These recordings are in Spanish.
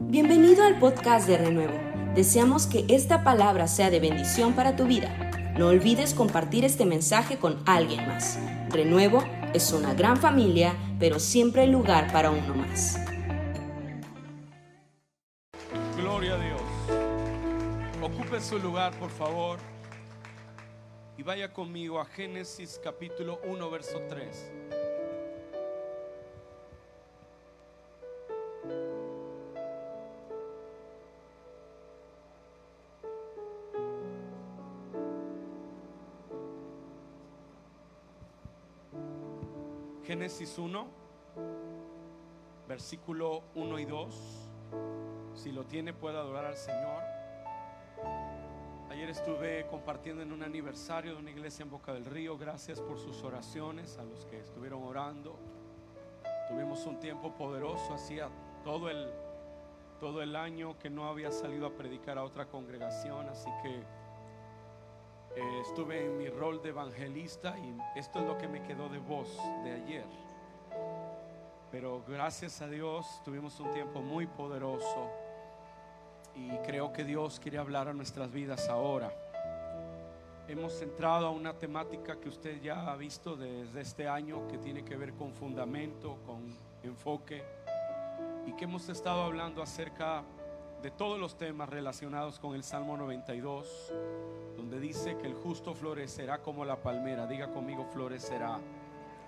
Bienvenido al podcast de Renuevo. Deseamos que esta palabra sea de bendición para tu vida. No olvides compartir este mensaje con alguien más. Renuevo es una gran familia, pero siempre hay lugar para uno más. Gloria a Dios. Ocupe su lugar, por favor. Y vaya conmigo a Génesis capítulo 1, verso 3. Génesis 1, versículo 1 y 2. Si lo tiene, puede adorar al Señor. Ayer estuve compartiendo en un aniversario de una iglesia en Boca del Río. Gracias por sus oraciones a los que estuvieron orando. Tuvimos un tiempo poderoso. Hacía todo el, todo el año que no había salido a predicar a otra congregación. Así que eh, estuve en mi rol de evangelista y esto es lo que me quedó de voz de ayer. Pero gracias a Dios tuvimos un tiempo muy poderoso y creo que Dios quiere hablar a nuestras vidas ahora. Hemos entrado a una temática que usted ya ha visto desde este año que tiene que ver con fundamento, con enfoque y que hemos estado hablando acerca de todos los temas relacionados con el Salmo 92, donde dice que el justo florecerá como la palmera. Diga conmigo, florecerá.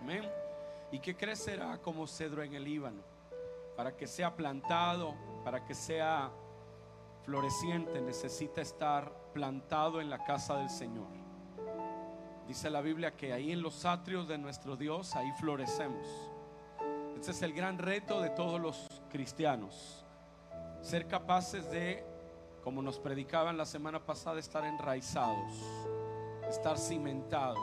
Amén. Y que crecerá como cedro en el Líbano. Para que sea plantado, para que sea floreciente, necesita estar plantado en la casa del Señor. Dice la Biblia que ahí en los atrios de nuestro Dios, ahí florecemos. Este es el gran reto de todos los cristianos. Ser capaces de, como nos predicaban la semana pasada, estar enraizados, estar cimentados.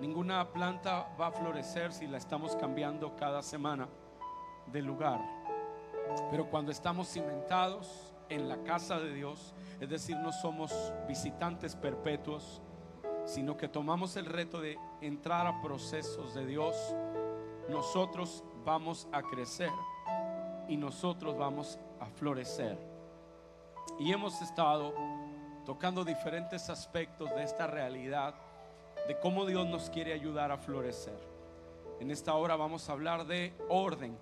Ninguna planta va a florecer si la estamos cambiando cada semana de lugar. Pero cuando estamos cimentados en la casa de Dios, es decir, no somos visitantes perpetuos, sino que tomamos el reto de entrar a procesos de Dios, nosotros vamos a crecer y nosotros vamos a florecer. Y hemos estado tocando diferentes aspectos de esta realidad, de cómo Dios nos quiere ayudar a florecer. En esta hora vamos a hablar de orden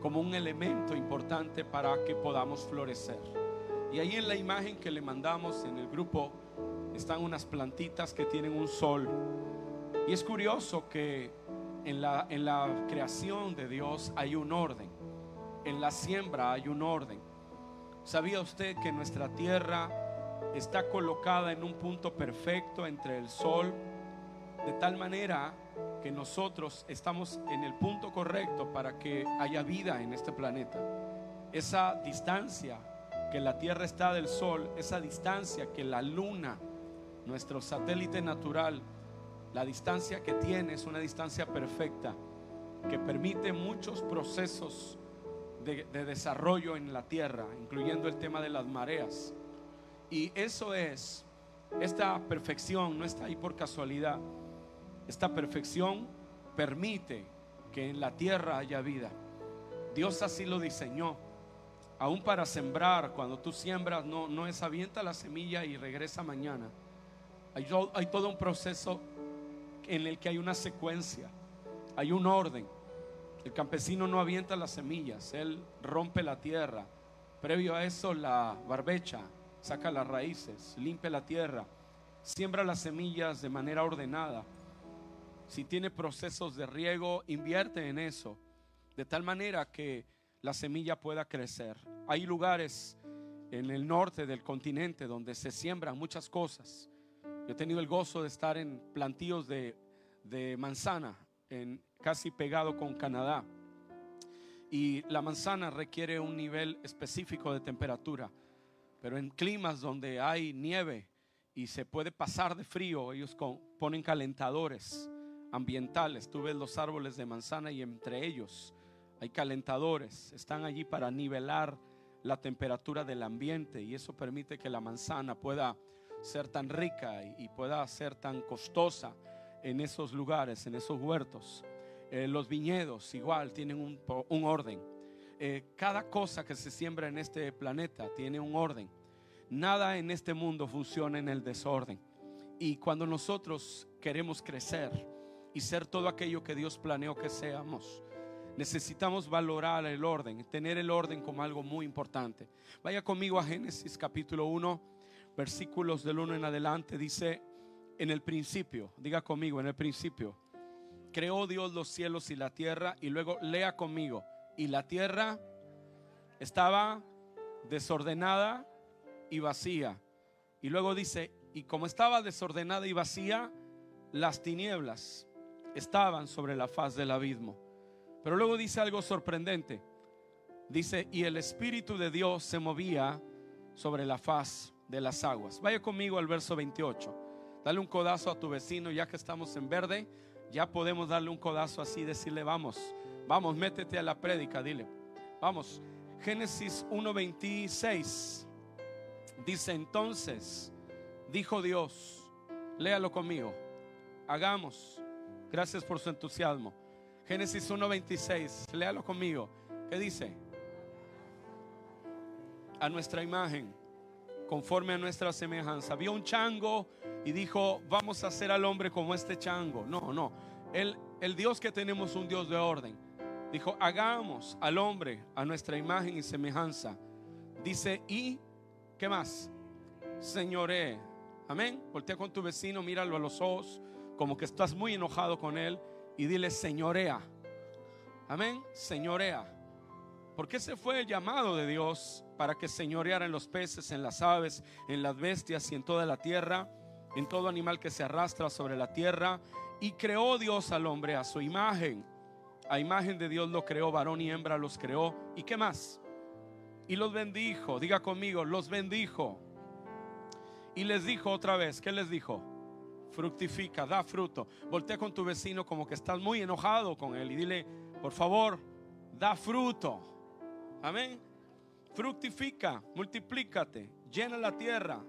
como un elemento importante para que podamos florecer. Y ahí en la imagen que le mandamos en el grupo están unas plantitas que tienen un sol. Y es curioso que en la, en la creación de Dios hay un orden. En la siembra hay un orden. ¿Sabía usted que nuestra tierra está colocada en un punto perfecto entre el sol? De tal manera que nosotros estamos en el punto correcto para que haya vida en este planeta. Esa distancia que la Tierra está del Sol, esa distancia que la Luna, nuestro satélite natural, la distancia que tiene es una distancia perfecta que permite muchos procesos de, de, desarrollo en la Tierra, incluyendo el tema de las mareas. Y eso es, esta perfección no está ahí por casualidad. Esta perfección permite que en la Tierra haya vida. Dios así lo diseñó aún para sembrar, cuando tú siembras, no, no es avienta la semilla y regresa mañana. Hay, hay todo un proceso en el que hay una secuencia, hay un orden. El campesino no avienta las semillas, él rompe la tierra. Previo a eso, la barbecha saca las raíces, limpia la tierra, siembra las semillas de manera ordenada. Si tiene procesos de riego, invierte en eso, de tal manera que la semilla pueda crecer. Hay lugares en el norte del continente donde se siembran muchas cosas. Yo he tenido el gozo de estar en plantíos de, de manzana, en, casi pegado con Canadá. Y la manzana requiere un nivel específico de temperatura. Pero en climas donde hay nieve y se puede pasar de frío, ellos ponen calentadores ambientales. Tú ves los árboles de manzana y entre ellos hay calentadores, están allí para nivelar la temperatura del ambiente y eso permite que la manzana pueda ser tan rica y, pueda ser tan costosa en esos lugares, en esos huertos. Eh, los viñedos igual tienen un, orden. eh, cada cosa que se siembra en este planeta tiene un orden. Nada en este mundo funciona en el desorden. Y cuando nosotros queremos crecer y ser todo aquello que Dios planeó que seamos, necesitamos valorar el orden, tener el orden como algo muy importante. Vaya conmigo a Génesis capítulo 1, versículos del 1 en adelante. Dice, en el principio, diga conmigo, en el principio, creó Dios los cielos y la tierra y luego lea conmigo, y la tierra estaba desordenada y vacía. Y luego dice, y como estaba desordenada y vacía, las tinieblas estaban sobre la faz del abismo. Pero luego dice algo sorprendente. Dice, y el Espíritu de Dios se movía sobre la faz de las aguas. Vaya conmigo al verso 28. Dale un codazo a tu vecino, ya que estamos en verde, ya podemos darle un codazo así, decirle, vamos, vamos, métete a la prédica, dile, vamos. Génesis 1.26 dice entonces, dijo Dios, léalo conmigo, hagamos, gracias por su entusiasmo. Génesis 1.26, léalo conmigo, ¿qué dice? A nuestra imagen, conforme a nuestra semejanza. Vio un chango y dijo, vamos a hacer al hombre como este chango. No, no, el, el Dios que tenemos un Dios de orden. Dijo, hagamos al hombre a nuestra imagen y semejanza. Dice, y, ¿qué más? Señoré. Amén. Voltea con tu vecino, míralo a los ojos, como que estás muy enojado con él, y dile, señorea. Amén. Señorea. Porque ese fue el llamado de Dios para que señoreara en los peces, en las aves, en las bestias y en toda la tierra, en todo animal que se arrastra sobre la tierra. Y creó Dios al hombre a su imagen a imagen de Dios lo creó, varón y hembra los creó. ¿Y qué más? Y los bendijo, diga conmigo, los bendijo. Y les dijo otra vez, ¿qué les dijo? Fructifica, da fruto. Voltea con tu vecino como que estás muy enojado con él y dile, por favor, da fruto. Amén. Fructifica, multiplícate, llena la tierra,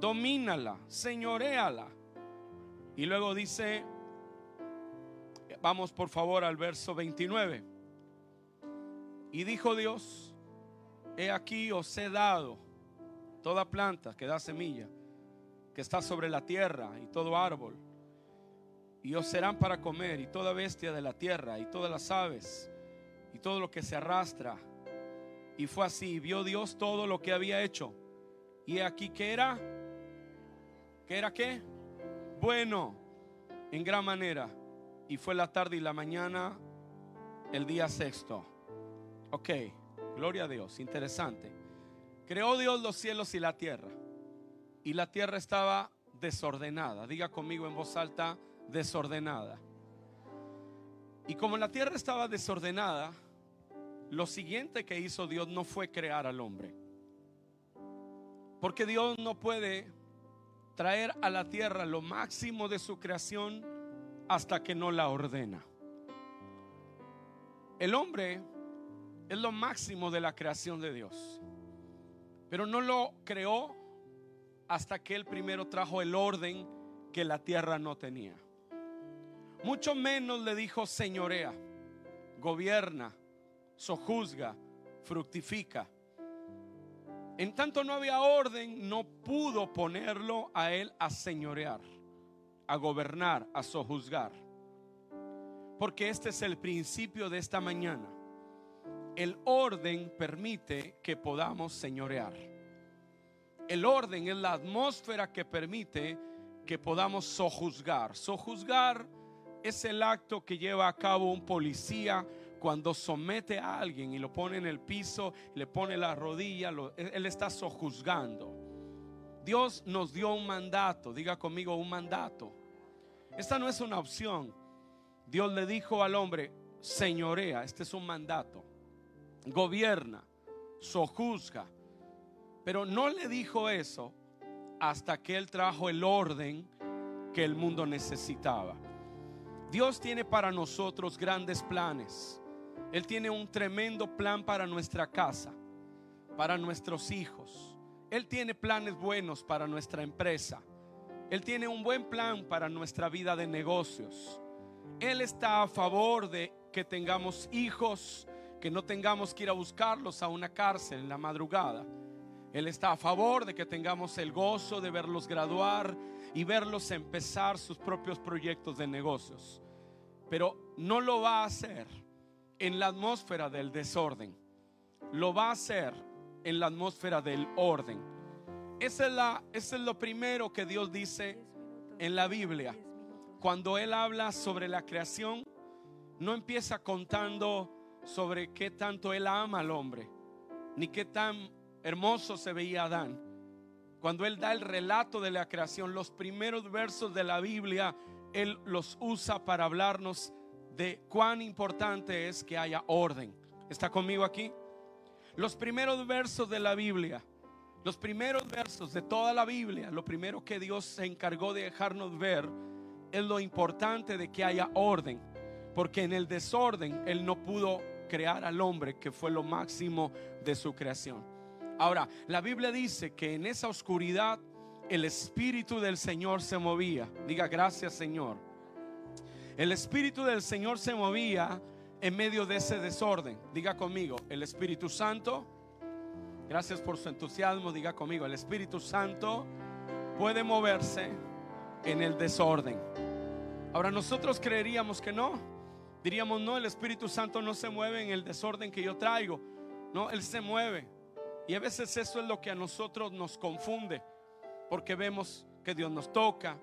domínala, señoreala. Y luego dice, Vamos por favor al verso 29. Y dijo Dios, he aquí os he dado toda planta que da semilla, que está sobre la tierra y todo árbol. Y os serán para comer y toda bestia de la tierra y todas las aves y todo lo que se arrastra. Y fue así, vio Dios todo lo que había hecho. Y aquí que era, que era qué? Bueno, en gran manera y fue la tarde y la mañana el día sexto. Ok, gloria a Dios, interesante. Creó Dios los cielos y la tierra. Y la tierra estaba desordenada. Diga conmigo en voz alta, desordenada. Y como la tierra estaba desordenada, lo siguiente que hizo Dios no fue crear al hombre. Porque Dios no puede traer a la tierra lo máximo de su creación hasta que no la ordena. El hombre es lo máximo de la creación de Dios, pero no lo creó hasta que él primero trajo el orden que la tierra no tenía. Mucho menos le dijo señorea, gobierna, sojuzga, fructifica. En tanto no había orden, no pudo ponerlo a él a señorear a gobernar, a sojuzgar. Porque este es el principio de esta mañana. El orden permite que podamos señorear. El orden es la atmósfera que permite que podamos sojuzgar. Sojuzgar es el acto que lleva a cabo un policía cuando somete a alguien y lo pone en el piso, le pone la rodilla, él está sojuzgando. Dios nos dio un mandato, diga conmigo un mandato. Esta no es una opción. Dios le dijo al hombre, señorea, este es un mandato, gobierna, sojuzga. Pero no le dijo eso hasta que él trajo el orden que el mundo necesitaba. Dios tiene para nosotros grandes planes. Él tiene un tremendo plan para nuestra casa, para nuestros hijos. Él tiene planes buenos para nuestra empresa. Él tiene un buen plan para nuestra vida de negocios. Él está a favor de que tengamos hijos que no tengamos que ir a buscarlos a una cárcel en la madrugada. Él está a favor de que tengamos el gozo de verlos graduar y verlos empezar sus propios proyectos de negocios. Pero no lo va a hacer en la atmósfera del desorden. Lo va a hacer en la atmósfera del orden. Esa es, la, es lo primero que Dios dice en la Biblia. Cuando Él habla sobre la creación, no empieza contando sobre qué tanto Él ama al hombre, ni qué tan hermoso se veía Adán. Cuando Él da el relato de la creación, los primeros versos de la Biblia, Él los usa para hablarnos de cuán importante es que haya orden. ¿Está conmigo aquí? Los primeros versos de la Biblia, los primeros versos de toda la Biblia, lo primero que Dios se encargó de dejarnos ver es lo importante de que haya orden, porque en el desorden Él no pudo crear al hombre, que fue lo máximo de su creación. Ahora, la Biblia dice que en esa oscuridad el Espíritu del Señor se movía. Diga gracias Señor. El Espíritu del Señor se movía en medio de ese desorden. Diga conmigo, el Espíritu Santo, gracias por su entusiasmo, diga conmigo, el Espíritu Santo puede moverse en el desorden. Ahora nosotros creeríamos que no. Diríamos, no, el Espíritu Santo no se mueve en el desorden que yo traigo. No, Él se mueve. Y a veces eso es lo que a nosotros nos confunde. Porque vemos que Dios nos toca,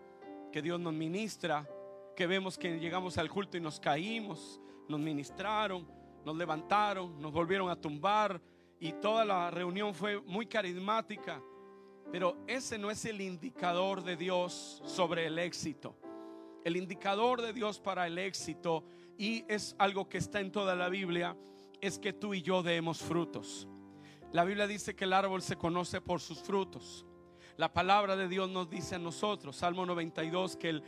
que Dios nos ministra, que vemos que llegamos al culto y nos caímos, nos ministraron, nos levantaron, nos volvieron a tumbar y toda la reunión fue muy carismática. Pero ese no es el indicador de Dios sobre el éxito. El indicador de Dios para el éxito, y es algo que está en toda la Biblia, es que tú y yo demos frutos. La Biblia dice que el árbol se conoce por sus frutos. La palabra de Dios nos dice a nosotros, Salmo 92, que el,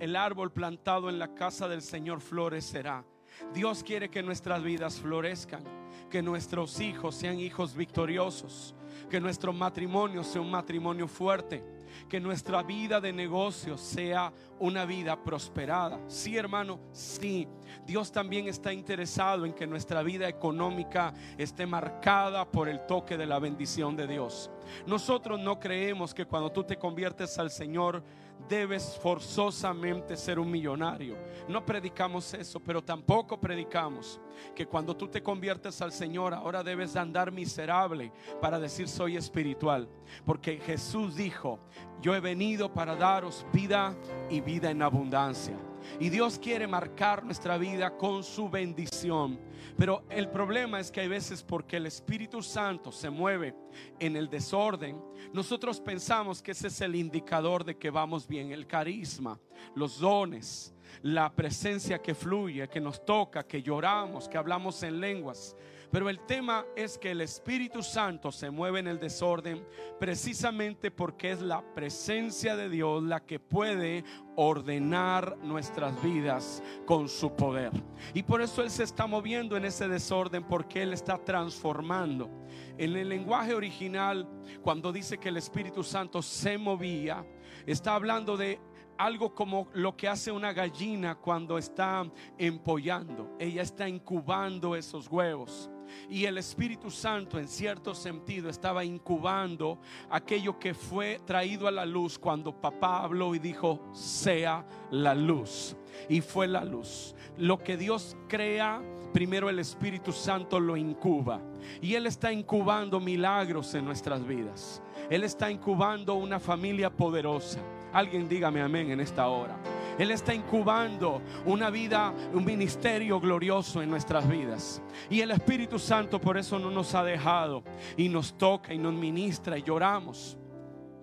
el, árbol plantado en la casa del Señor florecerá. Dios quiere que nuestras vidas florezcan, que nuestros hijos sean hijos victoriosos, que nuestro matrimonio sea un matrimonio fuerte, que nuestra vida de negocio sea una vida prosperada. Sí, hermano, sí. Dios también está interesado en que nuestra vida económica esté marcada por el toque de la bendición de Dios. Nosotros no creemos que cuando tú te conviertes al Señor, debes forzosamente ser un millonario. No predicamos eso, pero tampoco predicamos que cuando tú te conviertes al Señor ahora debes andar miserable para decir soy espiritual. Porque Jesús dijo, yo he venido para daros vida y vida en abundancia. Y Dios quiere marcar nuestra vida con su bendición. Pero el problema es que hay veces porque el Espíritu Santo se mueve en el desorden, nosotros pensamos que ese es el indicador de que vamos bien. El carisma, los dones, la presencia que fluye, que nos toca, que lloramos, que hablamos en lenguas. Pero el tema es que el Espíritu Santo se mueve en el desorden precisamente porque es la presencia de Dios la que puede ordenar nuestras vidas con su poder. Y por eso Él se está moviendo en ese desorden porque Él está transformando. En el lenguaje original, cuando dice que el Espíritu Santo se movía, está hablando de algo como lo que hace una gallina cuando está empollando. Ella está incubando esos huevos. Y el Espíritu Santo en cierto sentido estaba incubando aquello que fue traído a la luz cuando papá habló y dijo, sea la luz. Y fue la luz. Lo que Dios crea, primero el Espíritu Santo lo incuba. Y Él está incubando milagros en nuestras vidas. Él está incubando una familia poderosa. Alguien dígame amén en esta hora. Él está incubando una vida, un ministerio glorioso en nuestras vidas. Y el Espíritu Santo por eso no nos ha dejado y nos toca y nos ministra y lloramos.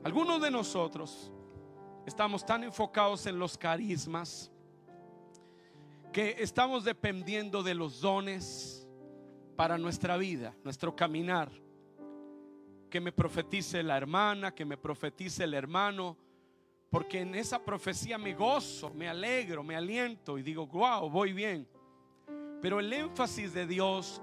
Algunos de nosotros estamos tan enfocados en los carismas que estamos dependiendo de los dones para nuestra vida, nuestro caminar. Que me profetice la hermana, que me profetice el hermano, porque en esa profecía me gozo, me alegro, me aliento y digo, wow, voy bien. Pero el énfasis de Dios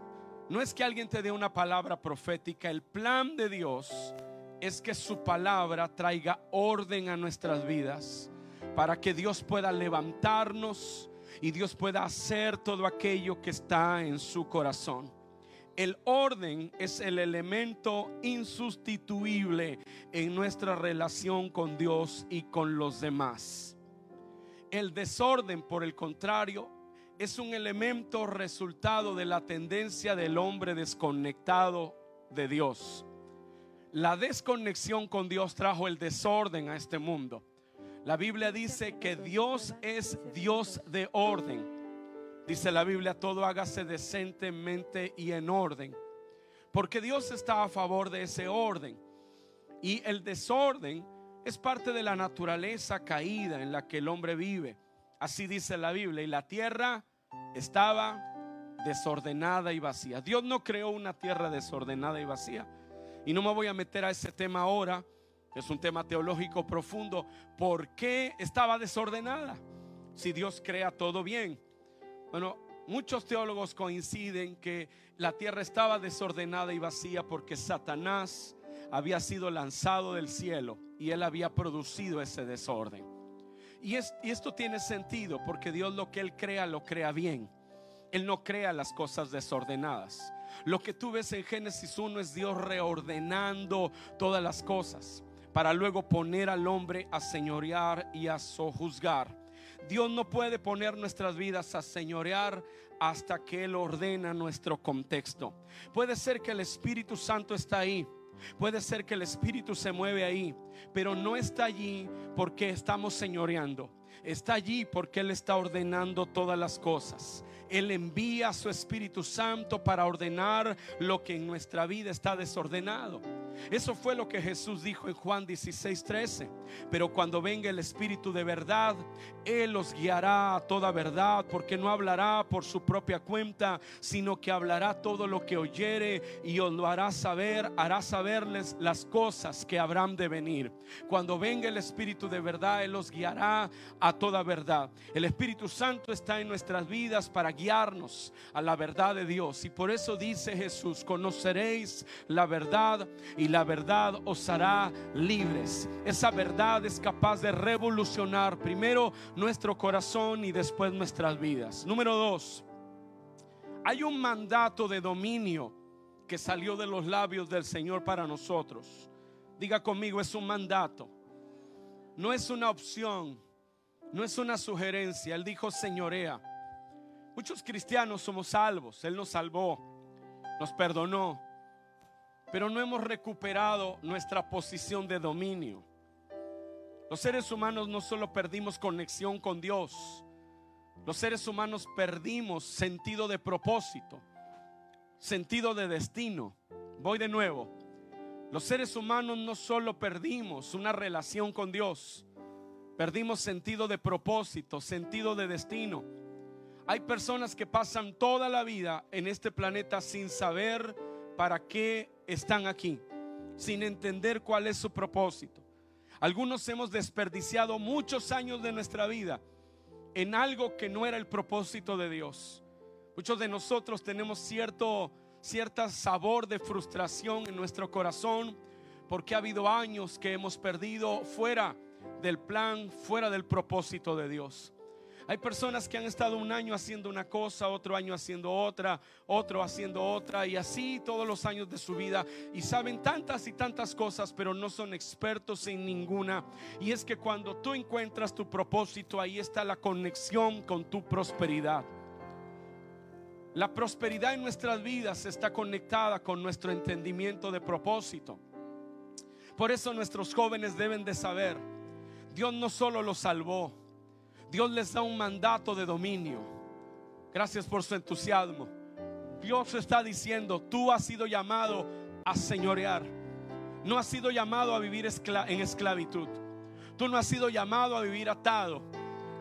no es que alguien te dé una palabra profética, el plan de Dios es que su palabra traiga orden a nuestras vidas para que Dios pueda levantarnos y Dios pueda hacer todo aquello que está en su corazón. El orden es el elemento insustituible en nuestra relación con Dios y con los demás. El desorden, por el contrario, es un elemento resultado de la tendencia del hombre desconectado de Dios. La desconexión con Dios trajo el desorden a este mundo. La Biblia dice que Dios es Dios de orden. Dice la Biblia, todo hágase decentemente y en orden. Porque Dios está a favor de ese orden. Y el desorden es parte de la naturaleza caída en la que el hombre vive. Así dice la Biblia. Y la tierra estaba desordenada y vacía. Dios no creó una tierra desordenada y vacía. Y no me voy a meter a ese tema ahora, es un tema teológico profundo. ¿Por qué estaba desordenada? Si Dios crea todo bien. Bueno, muchos teólogos coinciden que la tierra estaba desordenada y vacía porque Satanás había sido lanzado del cielo y él había producido ese desorden. Y, esto tiene sentido porque Dios lo que él crea lo crea bien. Él no crea las cosas desordenadas. Lo que tú ves en Génesis 1 es Dios reordenando todas las cosas para luego poner al hombre a señorear y a sojuzgar. Dios no puede poner nuestras vidas a señorear hasta que Él ordena nuestro contexto. Puede ser que el Espíritu Santo está ahí. Puede ser que el Espíritu se mueve ahí, pero no está allí porque estamos señoreando. Está allí porque Él está ordenando todas las cosas. Él envía a su Espíritu Santo para ordenar lo que en nuestra vida está desordenado. Eso fue lo que Jesús dijo en Juan 16, 13. Pero cuando venga el Espíritu de verdad, Él los guiará a toda verdad, porque no hablará por su propia cuenta, sino que hablará todo lo que oyere y os lo hará saber, hará saberles las cosas que habrán de venir. Cuando venga el Espíritu de verdad, Él los guiará a toda verdad. El Espíritu Santo está en nuestras vidas para guiarnos a la verdad de Dios. Y por eso dice Jesús, conoceréis la verdad y la verdad os hará libres. Esa verdad es capaz de revolucionar primero nuestro corazón y después nuestras vidas. Número dos, hay un mandato de dominio que salió de los labios del Señor para nosotros. Diga conmigo, es un mandato. No es una opción, no es una sugerencia. Él dijo, señorea. Muchos cristianos somos salvos. Él nos salvó, nos perdonó, pero no hemos recuperado nuestra posición de dominio. Los seres humanos no solo perdimos conexión con Dios, los seres humanos perdimos sentido de propósito, sentido de destino. Voy de nuevo. Los seres humanos no solo perdimos una relación con Dios, perdimos sentido de propósito, sentido de destino. Hay personas que pasan toda la vida en este planeta sin saber para qué están aquí, sin entender cuál es su propósito. Algunos hemos desperdiciado muchos años de nuestra vida en algo que no era el propósito de Dios. Muchos de nosotros tenemos cierto sabor de frustración en nuestro corazón porque ha habido años que hemos perdido fuera del plan, fuera del propósito de Dios. Hay personas que han estado un año haciendo una cosa, otro año haciendo otra, otro haciendo otra y así todos los años de su vida y saben tantas y tantas cosas, pero no son expertos en ninguna. Y es que cuando tú encuentras tu propósito, ahí está la conexión con tu prosperidad. La prosperidad en nuestras vidas está conectada con nuestro entendimiento de propósito. Por eso nuestros jóvenes deben de saber, Dios no solo los salvó, Dios les da un mandato de dominio. Gracias por su entusiasmo. Dios está diciendo, tú has sido llamado a señorear. No has sido llamado a vivir en esclavitud. Tú no has sido llamado a vivir atado.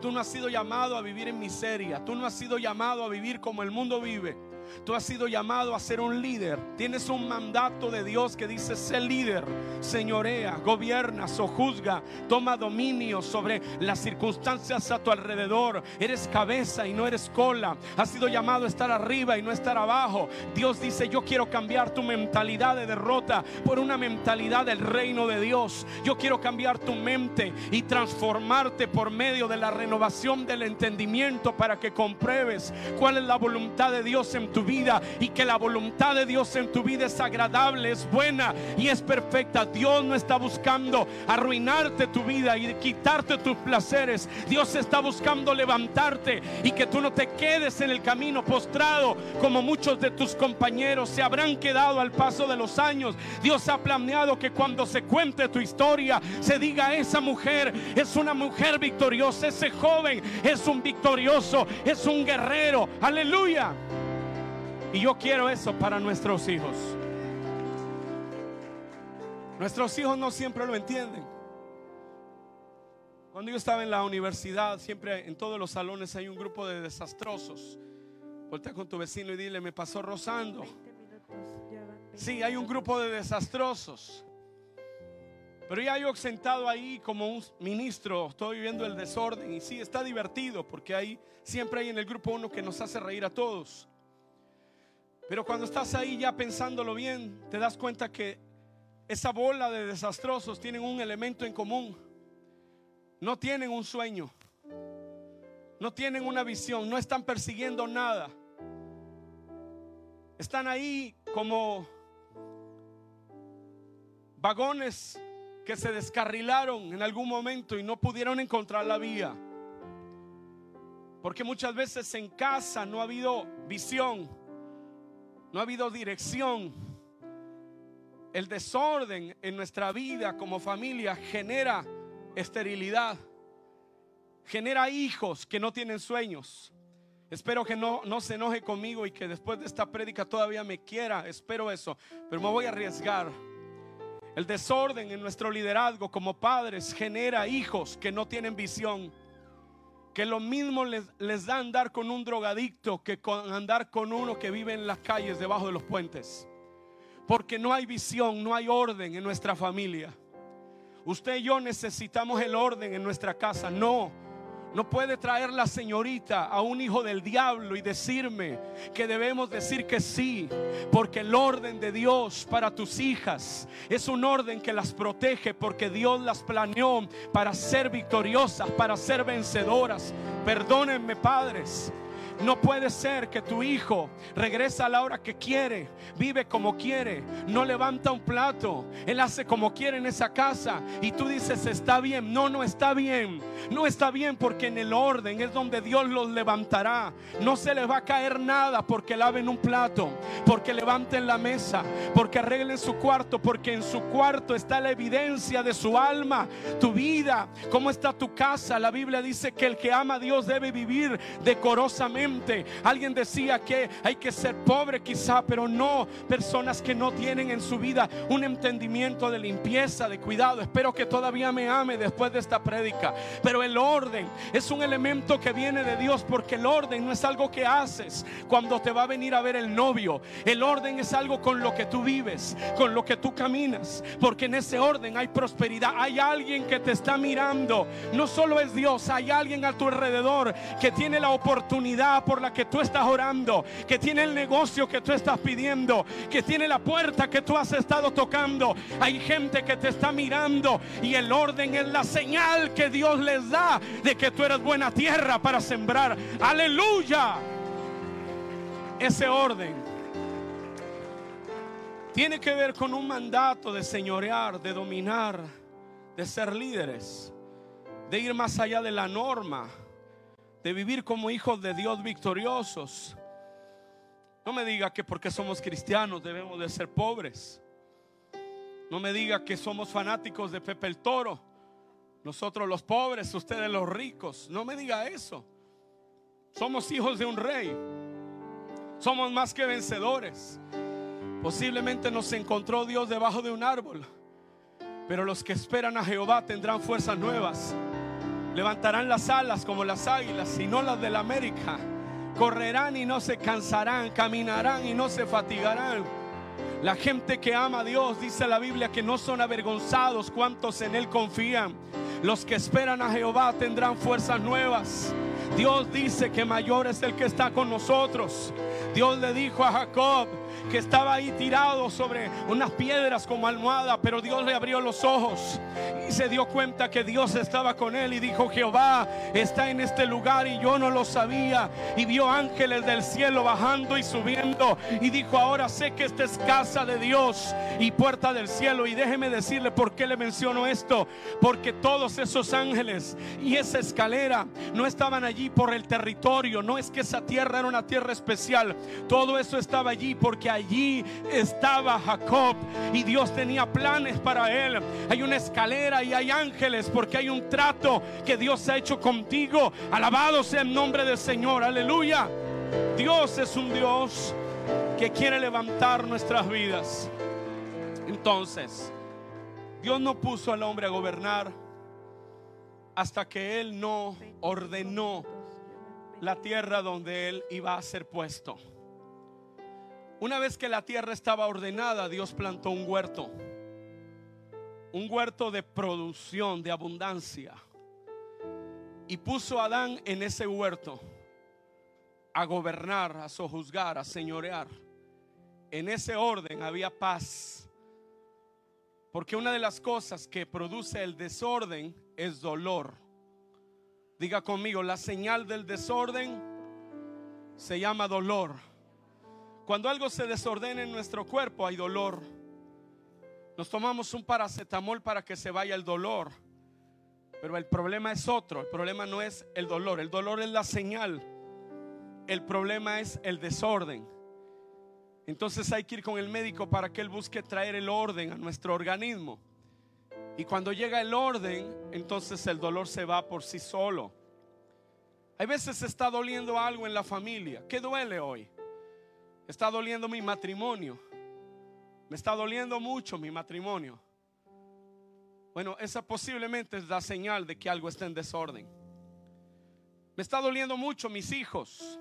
Tú no has sido llamado a vivir en miseria. Tú no has sido llamado a vivir como el mundo vive. Tú has sido llamado a ser un líder. Tienes un mandato de Dios que dice, sé líder, señorea, gobierna, sojuzga, toma dominio sobre las circunstancias a tu alrededor. Eres cabeza y no eres cola. Has sido llamado a estar arriba y no estar abajo. Dios dice, yo quiero cambiar tu mentalidad de derrota por una mentalidad del reino de Dios. Yo quiero cambiar tu mente y transformarte por medio de la renovación del entendimiento para que compruebes cuál es la voluntad de Dios en tu vida y que la voluntad de Dios en tu vida es agradable, es buena y es perfecta. Dios no está buscando arruinarte tu vida y quitarte tus placeres. Dios está buscando levantarte y que tú no te quedes en el camino postrado como muchos de tus compañeros se habrán quedado al paso de los años. Dios ha planeado que cuando se cuente tu historia se diga esa mujer es una mujer victoriosa, ese joven es un victorioso, es un guerrero. Aleluya. Y yo quiero eso para nuestros hijos. Nuestros hijos no siempre lo entienden. Cuando yo estaba en la universidad, siempre en todos los salones hay un grupo de desastrosos. Voltea con tu vecino y dile, me pasó rozando. Sí, hay un grupo de desastrosos. Pero ya yo sentado ahí como un ministro, estoy viviendo el desorden y sí, está divertido porque hay, siempre hay en el grupo uno que nos hace reír a todos. Pero cuando estás ahí ya pensándolo bien, te das cuenta que esa bola de desastrosos tienen un elemento en común. No tienen un sueño. No tienen una visión. No están persiguiendo nada. Están ahí como vagones que se descarrilaron en algún momento y no pudieron encontrar la vía. Porque muchas veces en casa no ha habido visión. No ha habido dirección. El desorden en nuestra vida como familia genera esterilidad. Genera hijos que no tienen sueños. Espero que no, no se enoje conmigo y que después de esta prédica todavía me quiera. Espero eso. Pero me voy a arriesgar. El desorden en nuestro liderazgo como padres genera hijos que no tienen visión que lo mismo les, da andar con un drogadicto que con andar con uno que vive en las calles debajo de los puentes. Porque no hay visión, no hay orden en nuestra familia. Usted y yo necesitamos el orden en nuestra casa. No, no puede traer la señorita a un hijo del diablo y decirme que debemos decir que sí, porque el orden de Dios para tus hijas es un orden que las protege, porque Dios las planeó para ser victoriosas, para ser vencedoras. Perdónenme, padres. No puede ser que tu hijo regresa a la hora que quiere, vive como quiere, no levanta un plato, él hace como quiere en esa casa y tú dices está bien. No, no está bien. No está bien porque en el orden es donde Dios los levantará. No se les va a caer nada porque laven un plato, porque levanten la mesa, porque arreglen su cuarto, porque en su cuarto está la evidencia de su alma, tu vida, cómo está tu casa. La Biblia dice que el que ama a Dios debe vivir decorosamente Alguien decía que hay que ser pobre quizá, pero no personas que no tienen en su vida un entendimiento de limpieza, de cuidado. Espero que todavía me ame después de esta prédica. Pero el orden es un elemento que viene de Dios porque el orden no es algo que haces cuando te va a venir a ver el novio. El orden es algo con lo que tú vives, con lo que tú caminas, porque en ese orden hay prosperidad. Hay alguien que te está mirando. No solo es Dios, hay alguien a tu alrededor que tiene la oportunidad por la que tú estás orando, que tiene el negocio que tú estás pidiendo, que tiene la puerta que tú has estado tocando. Hay gente que te está mirando y el orden es la señal que Dios les da de que tú eres buena tierra para sembrar. Aleluya. Ese orden tiene que ver con un mandato de señorear, de dominar, de ser líderes, de ir más allá de la norma de vivir como hijos de Dios victoriosos. No me diga que porque somos cristianos debemos de ser pobres. No me diga que somos fanáticos de Pepe el Toro. Nosotros los pobres, ustedes los ricos. No me diga eso. Somos hijos de un rey. Somos más que vencedores. Posiblemente nos encontró Dios debajo de un árbol. Pero los que esperan a Jehová tendrán fuerzas nuevas. Levantarán las alas como las águilas y no las de la América. Correrán y no se cansarán, caminarán y no se fatigarán. La gente que ama a Dios, dice la Biblia, que no son avergonzados cuantos en Él confían. Los que esperan a Jehová tendrán fuerzas nuevas. Dios dice que mayor es el que está con nosotros. Dios le dijo a Jacob, que estaba ahí tirado sobre unas piedras como almohada, pero Dios le abrió los ojos y se dio cuenta que Dios estaba con él y dijo, Jehová está en este lugar y yo no lo sabía. Y vio ángeles del cielo bajando y subiendo y dijo, ahora sé que esta es casa de Dios y puerta del cielo. Y déjeme decirle por qué le menciono esto, porque todos esos ángeles y esa escalera no estaban allí por el territorio, no es que esa tierra era una tierra especial, todo eso estaba allí porque allí estaba Jacob y Dios tenía planes para él. Hay una escalera y hay ángeles porque hay un trato que Dios ha hecho contigo. Alabado sea el nombre del Señor, aleluya. Dios es un Dios que quiere levantar nuestras vidas. Entonces, Dios no puso al hombre a gobernar hasta que Él no ordenó la tierra donde Él iba a ser puesto. Una vez que la tierra estaba ordenada, Dios plantó un huerto. Un huerto de producción, de abundancia. Y puso a Adán en ese huerto a gobernar, a sojuzgar, a señorear. En ese orden había paz. Porque una de las cosas que produce el desorden es dolor. Diga conmigo, la señal del desorden se llama dolor. Cuando algo se desordena en nuestro cuerpo hay dolor. Nos tomamos un paracetamol para que se vaya el dolor. Pero el problema es otro. El problema no es el dolor. El dolor es la señal. El problema es el desorden. Entonces hay que ir con el médico para que él busque traer el orden a nuestro organismo. Y cuando llega el orden, entonces el dolor se va por sí solo. Hay veces está doliendo algo en la familia. ¿Qué duele hoy? Está doliendo mi matrimonio. Me está doliendo mucho mi matrimonio. Bueno, esa posiblemente es la señal de que algo está en desorden. Me está doliendo mucho mis hijos.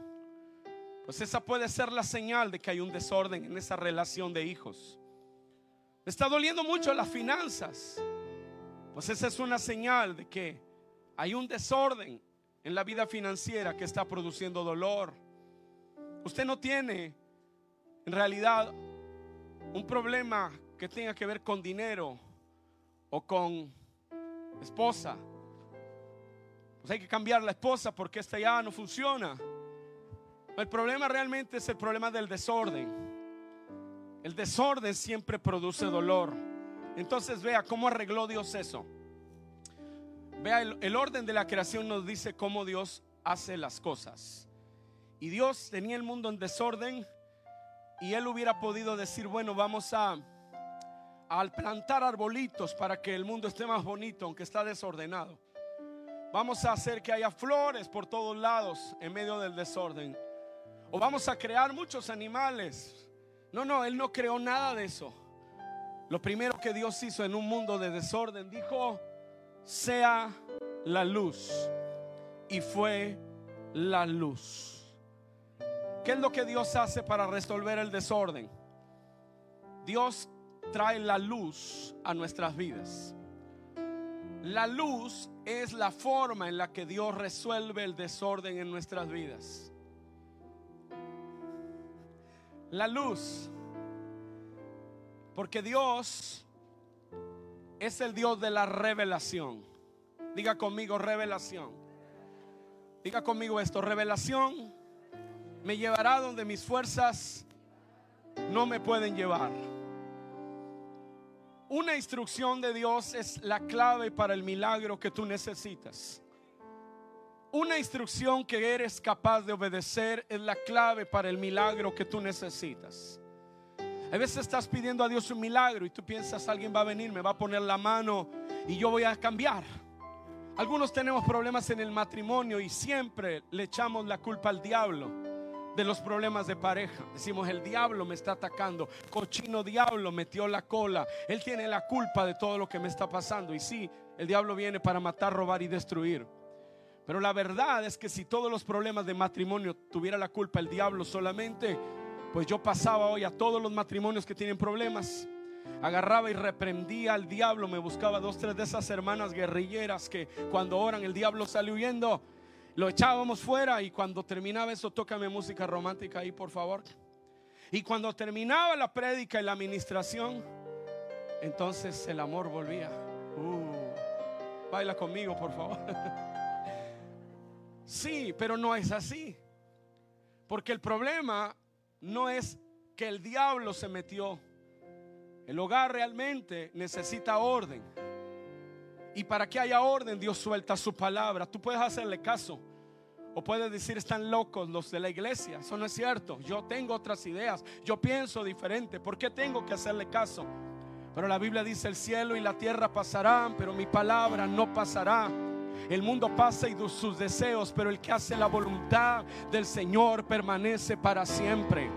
Pues esa puede ser la señal de que hay un desorden en esa relación de hijos. Me está doliendo mucho las finanzas. Pues esa es una señal de que hay un desorden en la vida financiera que está produciendo dolor. Usted no tiene en realidad un problema que tenga que ver con dinero o con esposa. Pues hay que cambiar la esposa porque esta ya no funciona. El problema realmente es el problema del desorden. El desorden siempre produce dolor. Entonces vea cómo arregló Dios eso. Vea, el, orden de la creación nos dice cómo Dios hace las cosas. Y Dios tenía el mundo en desorden y él hubiera podido decir, bueno, vamos a, al plantar arbolitos para que el mundo esté más bonito, aunque está desordenado. Vamos a hacer que haya flores por todos lados en medio del desorden. O vamos a crear muchos animales. No, no, Él no creó nada de eso. Lo primero que Dios hizo en un mundo de desorden, dijo, sea la luz. Y fue la luz. ¿Qué es lo que Dios hace para resolver el desorden? Dios trae la luz a nuestras vidas. La luz es la forma en la que Dios resuelve el desorden en nuestras vidas. La luz porque Dios es el Dios de la revelación. Diga conmigo revelación. Diga conmigo esto, revelación me llevará donde mis fuerzas no me pueden llevar. Una instrucción de Dios es la clave para el milagro que tú necesitas. Una instrucción que eres capaz de obedecer es la clave para el milagro que tú necesitas. A veces estás pidiendo a Dios un milagro y tú piensas, alguien va a venir, me va a poner la mano y yo voy a cambiar. Algunos tenemos problemas en el matrimonio y siempre le echamos la culpa al diablo de los problemas de pareja. Decimos, el diablo me está atacando, cochino diablo metió la cola, él tiene la culpa de todo lo que me está pasando. Y sí, el diablo viene para matar, robar y destruir. Pero la verdad es que si todos los problemas de matrimonio tuviera la culpa el diablo solamente, pues yo pasaba hoy a todos los matrimonios que tienen problemas. Agarraba y reprendía al diablo. Me buscaba dos, tres de esas hermanas guerrilleras que cuando oran el diablo sale huyendo. Lo echábamos fuera y cuando terminaba eso, tócame música romántica ahí, por favor. Y cuando terminaba la prédica y la administración, entonces el amor volvía. Uh, baila conmigo, por favor. sí, pero no es así. Porque el problema no es que el diablo se metió. El hogar realmente necesita orden. Y para que haya orden, Dios suelta su palabra. Tú puedes hacerle caso. O puedes decir, están locos los de la iglesia. Eso no es cierto. Yo tengo otras ideas. Yo pienso diferente. ¿Por qué tengo que hacerle caso? Pero la Biblia dice, el cielo y la tierra pasarán, pero mi palabra no pasará. El mundo pasa y sus deseos, pero el que hace la voluntad del Señor permanece para siempre.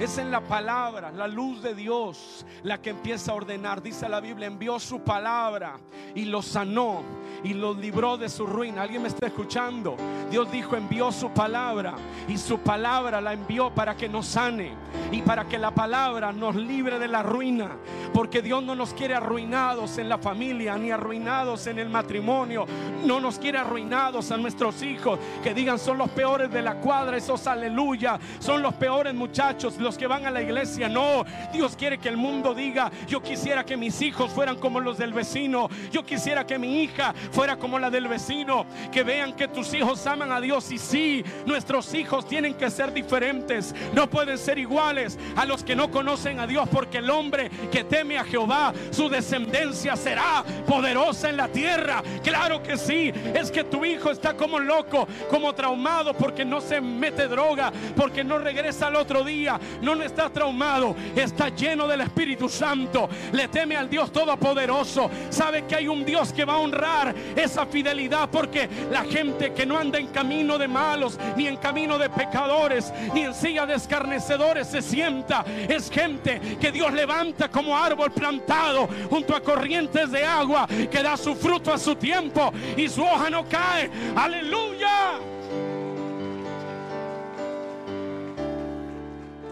Es en la palabra, la luz de Dios, la que empieza a ordenar. Dice la Biblia, envió su palabra y lo sanó y lo libró de su ruina. ¿Alguien me está escuchando? Dios dijo, envió su palabra y su palabra la envió para que nos sane y para que la palabra nos libre de la ruina. Porque Dios no nos quiere arruinados en la familia ni arruinados en el matrimonio. No nos quiere arruinados a nuestros hijos que digan son los peores de la cuadra, esos aleluya, son los peores muchachos los que van a la iglesia. No, Dios quiere que el mundo diga, yo quisiera que mis hijos fueran como los del vecino. Yo quisiera que mi hija fuera como la del vecino. Que vean que tus hijos aman a Dios. Y sí, nuestros hijos tienen que ser diferentes. No pueden ser iguales a los que no conocen a Dios. Porque el hombre que teme a Jehová, su descendencia será poderosa en la tierra. Claro que sí. Es que tu hijo está como loco, como traumado porque no se mete droga, porque no regresa al otro día, no está traumado, está lleno del Espíritu Santo, le teme al Dios Todopoderoso, sabe que hay un Dios que va a honrar esa fidelidad porque la gente que no anda en camino de malos, ni en camino de pecadores, ni en silla de escarnecedores se sienta, es gente que Dios levanta como árbol plantado junto a corrientes de agua, que da su fruto a su tiempo y su hoja no cae. Aleluya.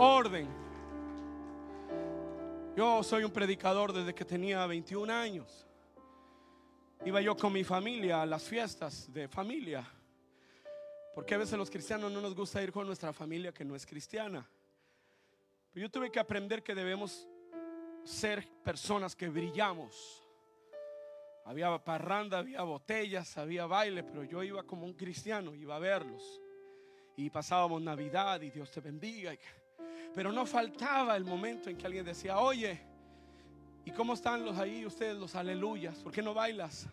Orden. Yo soy un predicador desde que tenía 21 años. Iba yo con mi familia a las fiestas de familia. Porque a veces los cristianos no nos gusta ir con nuestra familia que no es cristiana. Pero yo tuve que aprender que debemos ser personas que brillamos. Había parranda, había botellas, había baile, pero yo iba como un cristiano, iba a verlos. Y pasábamos Navidad y Dios te bendiga. Pero no faltaba el momento en que alguien decía, oye, ¿y cómo están los ahí ustedes, los aleluyas? ¿Por qué no bailas?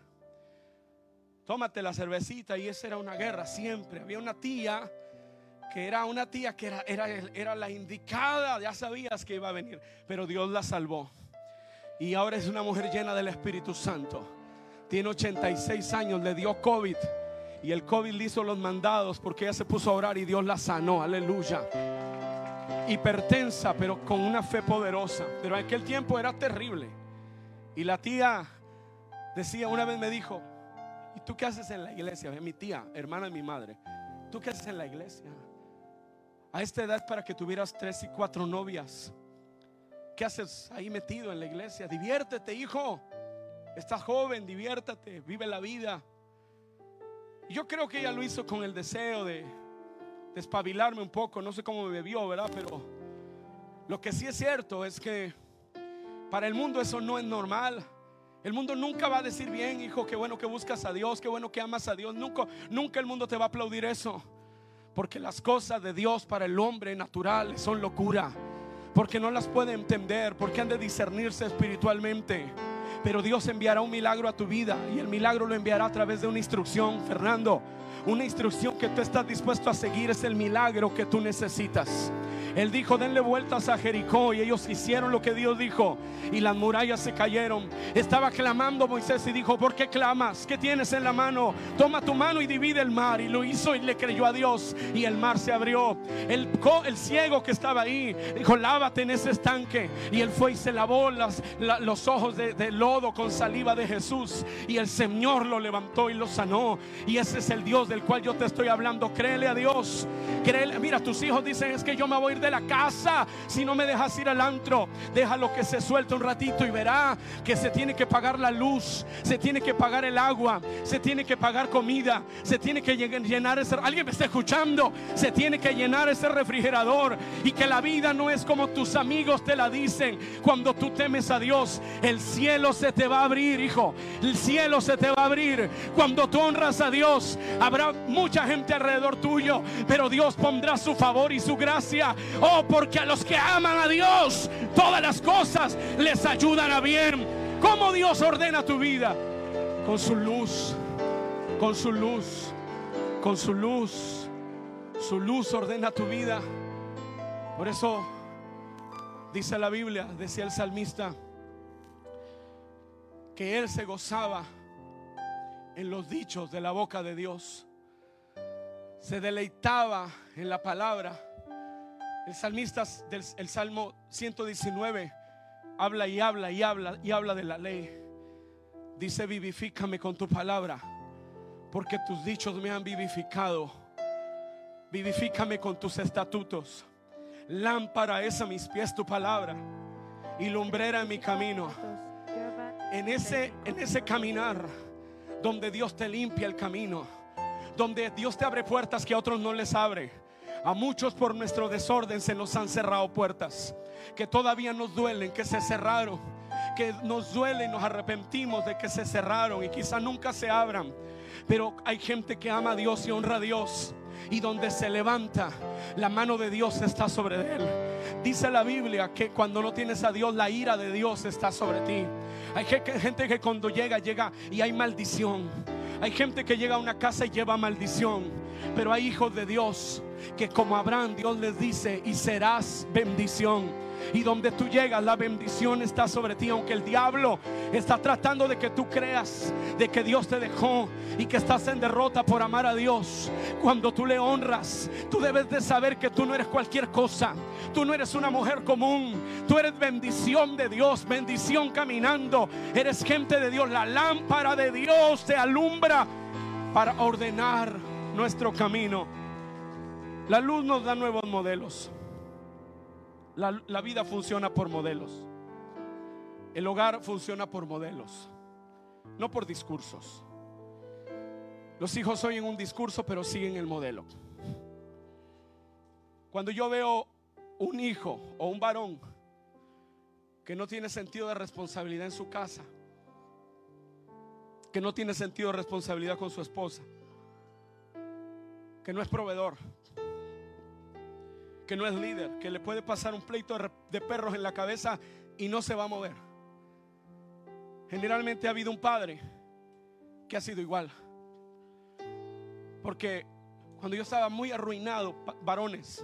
Tómate la cervecita y esa era una guerra siempre. Había una tía que era una tía que era, era, era la indicada, ya sabías que iba a venir, pero Dios la salvó. Y ahora es una mujer llena del Espíritu Santo. Tiene 86 años, le dio COVID. Y el COVID le hizo los mandados porque ella se puso a orar y Dios la sanó. Aleluya hipertensa, pero con una fe poderosa. Pero en aquel tiempo era terrible. Y la tía decía, una vez me dijo, ¿y tú qué haces en la iglesia? Mi tía, hermana de mi madre, ¿tú qué haces en la iglesia? A esta edad para que tuvieras tres y cuatro novias. ¿Qué haces ahí metido en la iglesia? Diviértete, hijo. Estás joven, diviértate, vive la vida. yo creo que ella lo hizo con el deseo de despabilarme un poco. No sé cómo me bebió, ¿verdad? Pero lo que sí es cierto es que para el mundo eso no es normal. El mundo nunca va a decir bien, hijo, qué bueno que buscas a Dios, qué bueno que amas a Dios. Nunca, nunca el mundo te va a aplaudir eso. Porque las cosas de Dios para el hombre natural son locura. Porque no las puede entender, porque han de discernirse espiritualmente. Pero Dios enviará un milagro a tu vida y el milagro lo enviará a través de una instrucción, Fernando. Una instrucción que tú estás dispuesto a seguir es el milagro que tú necesitas. Él dijo, denle vueltas a Jericó y ellos hicieron lo que Dios dijo y las murallas se cayeron. Estaba clamando Moisés y dijo, ¿por qué clamas? ¿Qué tienes en la mano? Toma tu mano y divide el mar. Y lo hizo y le creyó a Dios y el mar se abrió. El, ciego que estaba ahí dijo, lávate en ese estanque. Y él fue y se lavó las, los ojos de, de lodo con saliva de Jesús. Y el Señor lo levantó y lo sanó. Y ese es el Dios del cual yo te estoy hablando. Créele a Dios. Créele. Mira, tus hijos dicen, es que yo me voy de la casa si no me dejas ir al antro. Déjalo que se suelte un ratito y verá que se tiene que pagar la luz, se tiene que pagar el agua, se tiene que pagar comida, se tiene que llenar ese... Alguien me está escuchando, se tiene que llenar ese refrigerador y que la vida no es como tus amigos te la dicen. Cuando tú temes a Dios, el cielo se te va a abrir, hijo. El cielo se te va a abrir. Cuando tú honras a Dios, habrá mucha gente alrededor tuyo, pero Dios pondrá su favor y su gracia. Oh, porque a los que aman a Dios, todas las cosas les ayudan a bien. ¿Cómo Dios ordena tu vida? Con su luz, con su luz, con su luz. Su luz ordena tu vida. Por eso dice la Biblia, decía el salmista, que él se gozaba en los dichos de la boca de Dios. Se deleitaba en la palabra. El salmista del el Salmo 119 habla y habla y habla y habla de la ley. Dice, vivifícame con tu palabra, porque tus dichos me han vivificado. Vivifícame con tus estatutos. Lámpara es a mis pies tu palabra y lumbrera en mi camino. En ese, en ese caminar donde Dios te limpia el camino, donde Dios te abre puertas que a otros no les abre. A muchos por nuestro desorden se nos han cerrado puertas que todavía nos duelen, que se cerraron, que nos duele y nos arrepentimos de que se cerraron y quizá nunca se abran. Pero hay gente que ama a Dios y honra a Dios. Y donde se levanta, la mano de Dios está sobre él. Dice la Biblia que cuando no tienes a Dios, la ira de Dios está sobre ti. Hay gente que cuando llega, llega y hay maldición. Hay gente que llega a una casa y lleva maldición. Pero hay hijos de Dios que como Abraham Dios les dice y serás bendición. Y donde tú llegas, la bendición está sobre ti. Aunque el diablo está tratando de que tú creas de que Dios te dejó y que estás en derrota por amar a Dios. Cuando tú le honras, tú debes de saber que tú no eres cualquier cosa. Tú no eres una mujer común. Tú eres bendición de Dios, bendición caminando. Eres gente de Dios. La lámpara de Dios te alumbra para ordenar nuestro camino. La luz nos da nuevos modelos. La, vida funciona por modelos. El hogar funciona por modelos, no por discursos. Los hijos oyen un discurso, pero siguen el modelo. Cuando yo veo un hijo o un varón que no tiene sentido de responsabilidad en su casa, que no tiene sentido de responsabilidad con su esposa, que no es proveedor, que no es líder, que le puede pasar un pleito de perros en la cabeza y no se va a mover. Generalmente ha habido un padre que ha sido igual. Porque cuando yo estaba muy arruinado, varones,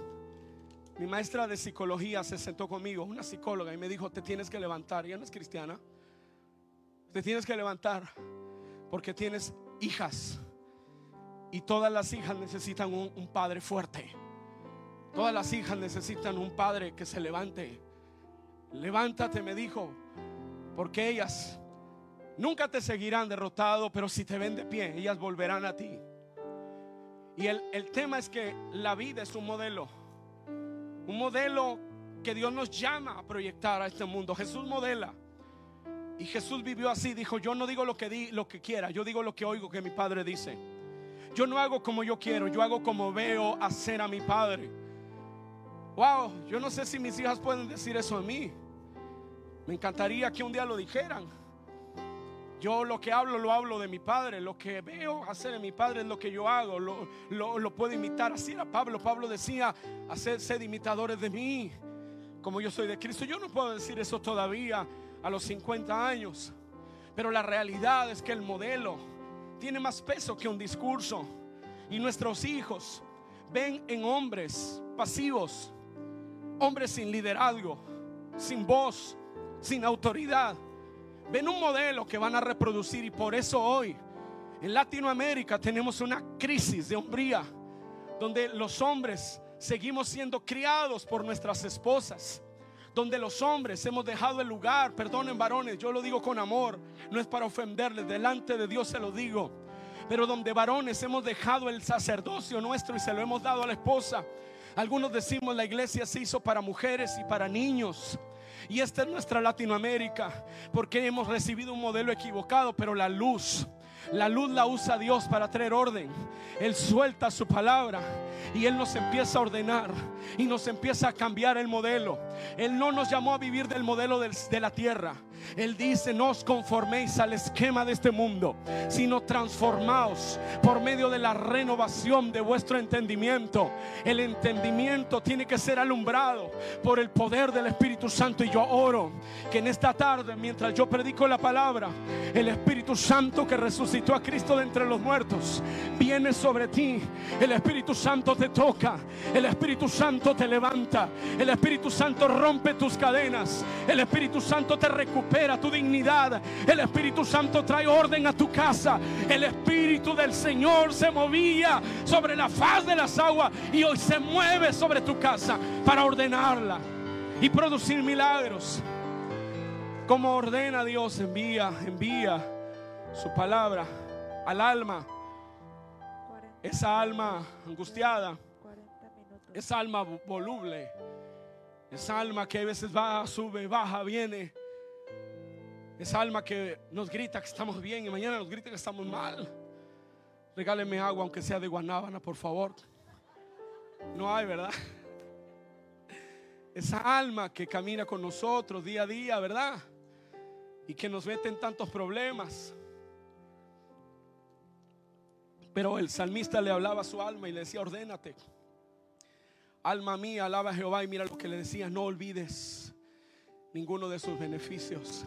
mi maestra de psicología se sentó conmigo, una psicóloga, y me dijo, te tienes que levantar. Ella no es cristiana. Te tienes que levantar porque tienes hijas. Y todas las hijas necesitan un, un padre fuerte. Todas las hijas necesitan un padre que se levante. Levántate, me dijo, porque ellas nunca te seguirán derrotado, pero si te ven de pie, ellas volverán a ti. Y el, el tema es que la vida es un modelo, un modelo que Dios nos llama a proyectar a este mundo. Jesús modela. Y Jesús vivió así, dijo, yo no digo lo que, di, lo que quiera, yo digo lo que oigo que mi Padre dice. Yo no hago como yo quiero, yo hago como veo hacer a mi Padre. Wow, yo no sé si mis hijas pueden decir eso a mí. Me encantaría que un día lo dijeran. Yo lo que hablo lo hablo de mi padre, lo que veo hacer de mi padre es lo que yo hago, lo, lo, puedo imitar. Así era Pablo. Pablo decía, hacerse de imitadores de mí, como yo soy de Cristo. Yo no puedo decir eso todavía a los 50 años, pero la realidad es que el modelo tiene más peso que un discurso. Y nuestros hijos ven en hombres pasivos hombres sin liderazgo, sin voz, sin autoridad. Ven un modelo que van a reproducir y por eso hoy en Latinoamérica tenemos una crisis de hombría donde los hombres seguimos siendo criados por nuestras esposas. Donde los hombres hemos dejado el lugar, perdonen varones, yo lo digo con amor, no es para ofenderles, delante de Dios se lo digo. Pero donde varones hemos dejado el sacerdocio nuestro y se lo hemos dado a la esposa Algunos decimos la iglesia se hizo para mujeres y para niños. Y esta es nuestra Latinoamérica, porque hemos recibido un modelo equivocado, pero la luz la luz la usa Dios para traer orden. Él suelta su palabra y Él nos empieza a ordenar y nos empieza a cambiar el modelo. Él no nos llamó a vivir del modelo de la tierra. Él dice, no os conforméis al esquema de este mundo, sino transformaos por medio de la renovación de vuestro entendimiento. El entendimiento tiene que ser alumbrado por el poder del Espíritu Santo. Y yo oro que en esta tarde, mientras yo predico la palabra, el Espíritu Santo que resucitó a Cristo de entre los muertos, viene sobre ti. El Espíritu Santo te toca. El Espíritu Santo te levanta. El Espíritu Santo rompe tus cadenas. El Espíritu Santo te recupera tu dignidad. El Espíritu Santo trae orden a tu casa. El Espíritu del Señor se movía sobre la faz de las aguas y hoy se mueve sobre tu casa para ordenarla y producir milagros. Como ordena Dios, envía, envía su palabra al alma. Esa alma angustiada, esa alma voluble, esa alma que a veces va, sube, baja, viene esa alma que nos grita que estamos bien y mañana nos grita que estamos mal. Regáleme agua, aunque sea de guanábana, por favor. No hay, ¿verdad? Esa alma que camina con nosotros día a día, ¿verdad? Y que nos mete en tantos problemas. Pero el salmista le hablaba a su alma y le decía, ordénate. Alma mía, alaba a Jehová y mira lo que le decía, no olvides ninguno de sus beneficios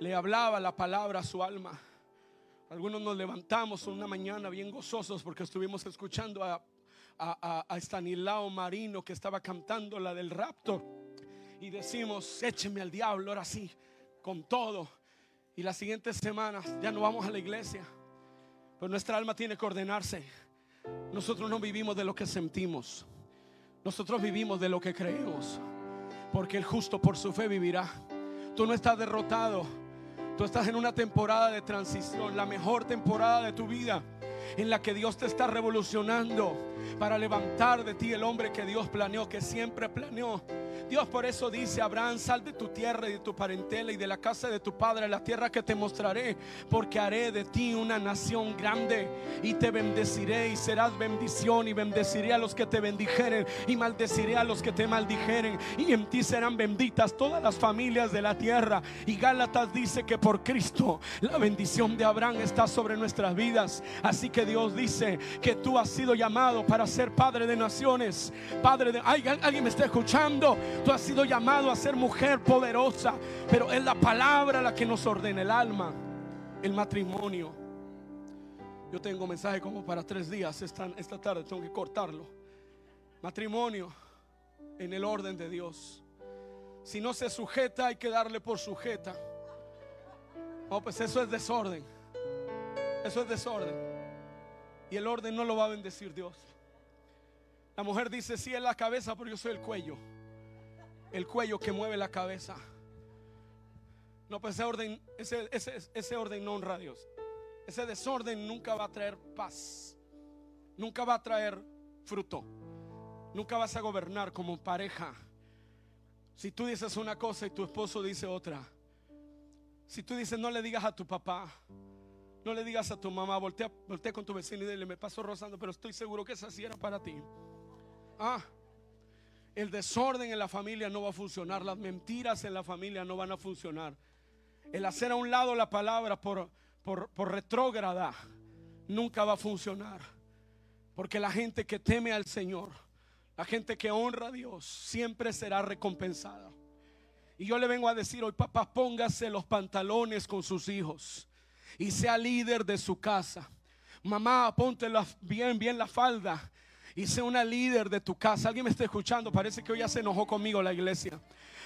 le hablaba la palabra a su alma. Algunos nos levantamos una mañana bien gozosos porque estuvimos escuchando a, a, a, Stanislao Marino que estaba cantando la del rapto. Y decimos, écheme al diablo ahora sí, con todo. Y las siguientes semanas ya no vamos a la iglesia. Pues nuestra alma tiene que ordenarse. Nosotros no vivimos de lo que sentimos. Nosotros vivimos de lo que creemos. Porque el justo por su fe vivirá. Tú no estás derrotado. Tú estás en una temporada de transición, la mejor temporada de tu vida, en la que Dios te está revolucionando para levantar de ti el hombre que Dios planeó, que siempre planeó Dios por eso dice, Abraham, sal de tu tierra y de tu parentela y de la casa de tu padre, la tierra que te mostraré, porque haré de ti una nación grande y te bendeciré y serás bendición y bendeciré a los que te bendijeren y maldeciré a los que te maldijeren y en ti serán benditas todas las familias de la tierra. Y Gálatas dice que por Cristo la bendición de Abraham está sobre nuestras vidas. Así que Dios dice que tú has sido llamado para ser padre de naciones, padre de... ¿Alguien me está escuchando? Tú has sido llamado a ser mujer poderosa, pero es la palabra la que nos ordena el alma, el matrimonio. Yo tengo mensaje como para tres días esta, tarde, tengo que cortarlo. Matrimonio en el orden de Dios. Si no se sujeta, hay que darle por sujeta. Oh, pues eso es desorden. Eso es desorden. Y el orden no lo va a bendecir Dios. La mujer dice, sí es la cabeza, pero yo soy el cuello el cuello que mueve la cabeza. No, pues ese orden, ese, ese, orden no honra a Dios. Ese desorden nunca va a traer paz. Nunca va a traer fruto. Nunca vas a gobernar como pareja. Si tú dices una cosa y tu esposo dice otra. Si tú dices no le digas a tu papá. No le digas a tu mamá, voltea, voltea con tu vecino y dile, me paso rozando, pero estoy seguro que esa sí era para ti. Ah, el desorden en la familia no va a funcionar. Las mentiras en la familia no van a funcionar. El hacer a un lado la palabra por, por, por retrógrada nunca va a funcionar. Porque la gente que teme al Señor, la gente que honra a Dios, siempre será recompensada. Y yo le vengo a decir hoy, papá, póngase los pantalones con sus hijos y sea líder de su casa. Mamá, ponte bien, bien la falda y sea una líder de tu casa. Alguien me está escuchando, parece que hoy ya se enojó conmigo la iglesia.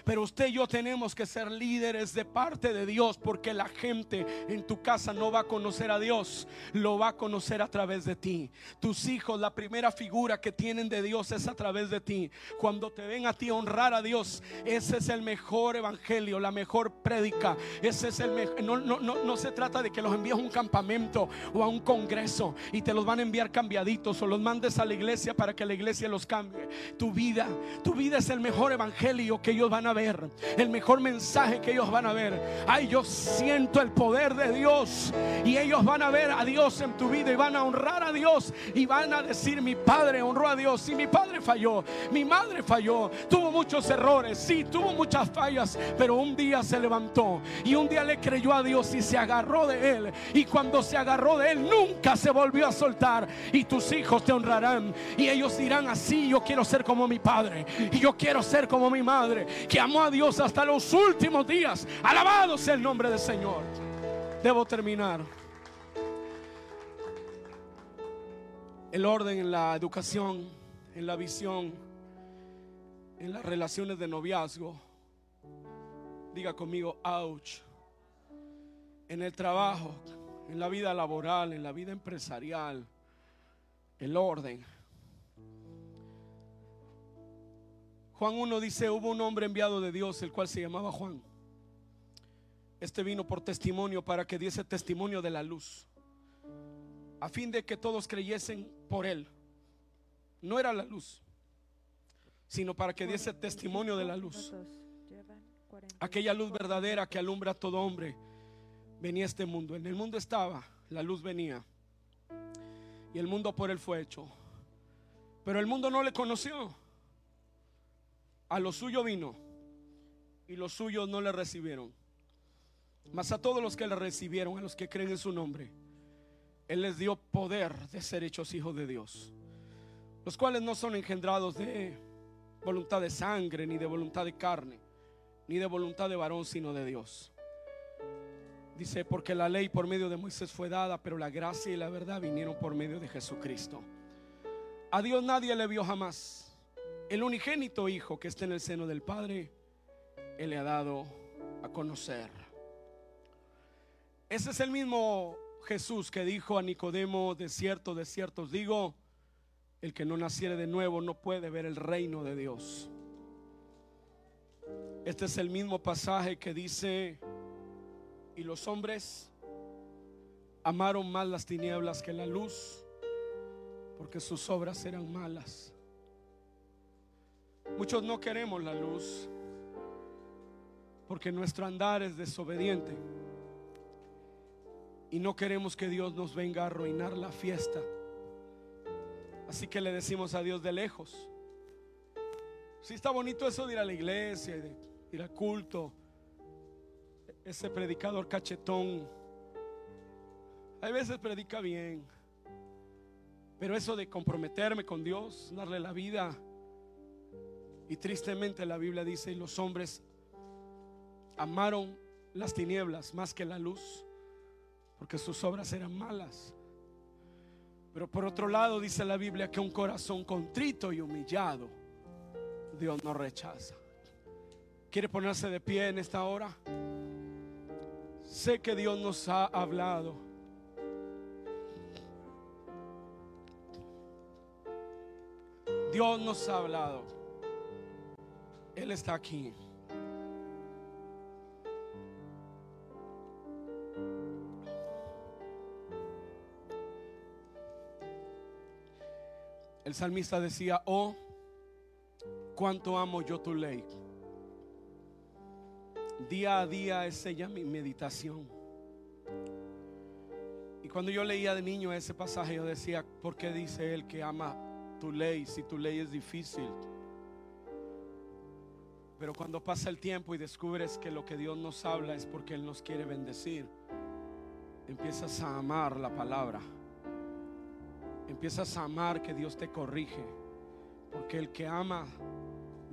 Pero usted y yo tenemos que ser líderes de parte de Dios porque la gente en tu casa no va a conocer a Dios, lo va a conocer a través de ti. Tus hijos, la primera figura que tienen de Dios es a través de ti. Cuando te ven a ti honrar a Dios, ese es el mejor evangelio, la mejor prédica. Ese es el mejor. No, no, no, no se trata de que los envíes a un campamento o a un congreso y te los van a enviar cambiaditos o los mandes a la iglesia para que la iglesia los cambie. Tu vida, tu vida es el mejor evangelio que ellos van a ver, el mejor mensaje que ellos van a ver. Ay, yo siento el poder de Dios y ellos van a ver a Dios en tu vida y van a honrar a Dios y van a decir, mi padre honró a Dios y mi padre falló, mi madre falló, tuvo muchos errores, sí, tuvo muchas fallas, pero un día se levantó y un día le creyó a Dios y se agarró de él y cuando se agarró de él nunca se volvió a soltar y tus hijos te honrarán y ellos dirán así, yo quiero ser como mi padre y yo quiero ser como mi madre que amó a Dios hasta los últimos días. Alabado sea el nombre del Señor. Debo terminar. El orden en la educación, en la visión, en las relaciones de noviazgo. Diga conmigo, ouch. En el trabajo, en la vida laboral, en la vida empresarial, el orden. Juan 1 dice, hubo un hombre enviado de Dios, el cual se llamaba Juan. Este vino por testimonio para que diese testimonio de la luz, a fin de que todos creyesen por él. No era la luz, sino para que diese testimonio de la luz. Aquella luz verdadera que alumbra a todo hombre venía a este mundo. En el mundo estaba, la luz venía. Y el mundo por él fue hecho. Pero el mundo no le conoció. A lo suyo vino y los suyos no le recibieron. Mas a todos los que le recibieron, a los que creen en su nombre, Él les dio poder de ser hechos hijos de Dios. Los cuales no son engendrados de voluntad de sangre, ni de voluntad de carne, ni de voluntad de varón, sino de Dios. Dice, porque la ley por medio de Moisés fue dada, pero la gracia y la verdad vinieron por medio de Jesucristo. A Dios nadie le vio jamás. El unigénito Hijo que está en el seno del Padre, Él le ha dado a conocer. Ese es el mismo Jesús que dijo a Nicodemo, de cierto, de cierto digo, el que no naciere de nuevo no puede ver el reino de Dios. Este es el mismo pasaje que dice, y los hombres amaron más las tinieblas que la luz, porque sus obras eran malas. Muchos no queremos la luz, porque nuestro andar es desobediente. Y no queremos que Dios nos venga a arruinar la fiesta. Así que le decimos a Dios de lejos. Si está bonito eso de ir a la iglesia, de ir al culto, ese predicador cachetón. Hay veces predica bien, pero eso de comprometerme con Dios, darle la vida, y tristemente la Biblia dice, y los hombres amaron las tinieblas más que la luz, porque sus obras eran malas. Pero por otro lado dice la Biblia que un corazón contrito y humillado, Dios no rechaza. ¿Quiere ponerse de pie en esta hora? Sé que Dios nos ha hablado. Dios nos ha hablado. Él está aquí. El salmista decía, oh, cuánto amo yo tu ley. Día a día es ella mi meditación. Y cuando yo leía de niño ese pasaje, yo decía, ¿por qué dice él que ama tu ley si tu ley es difícil? Pero cuando pasa el tiempo y descubres que lo que Dios nos habla es porque Él nos quiere bendecir, empiezas a amar la palabra. Empiezas a amar que Dios te corrige. Porque el que ama,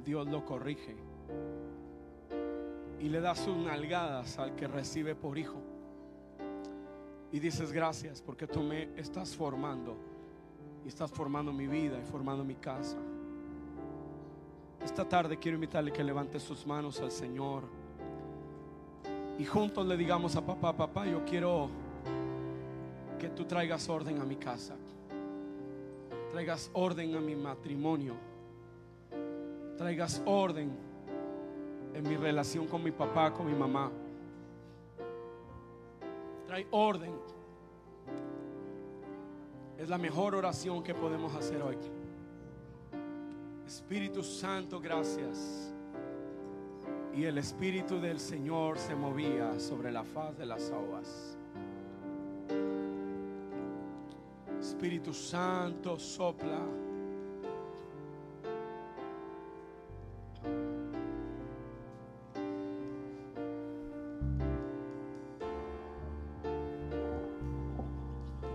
Dios lo corrige y le das sus nalgadas al que recibe por hijo. Y dices gracias porque tú me estás formando y estás formando mi vida y formando mi casa. Esta tarde quiero invitarle que levante sus manos al Señor y juntos le digamos a papá, papá, yo quiero que tú traigas orden a mi casa, traigas orden a mi matrimonio, traigas orden en mi relación con mi papá, con mi mamá. Trae orden. Es la mejor oración que podemos hacer hoy. Espíritu Santo, gracias. Y el Espíritu del Señor se movía sobre la faz de las aguas. Espíritu Santo, sopla.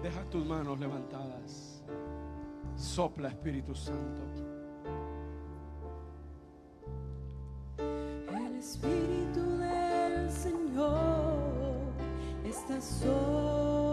Deja tus manos levantadas. Sopla, Espíritu Santo. Espíritu del Señor está sobre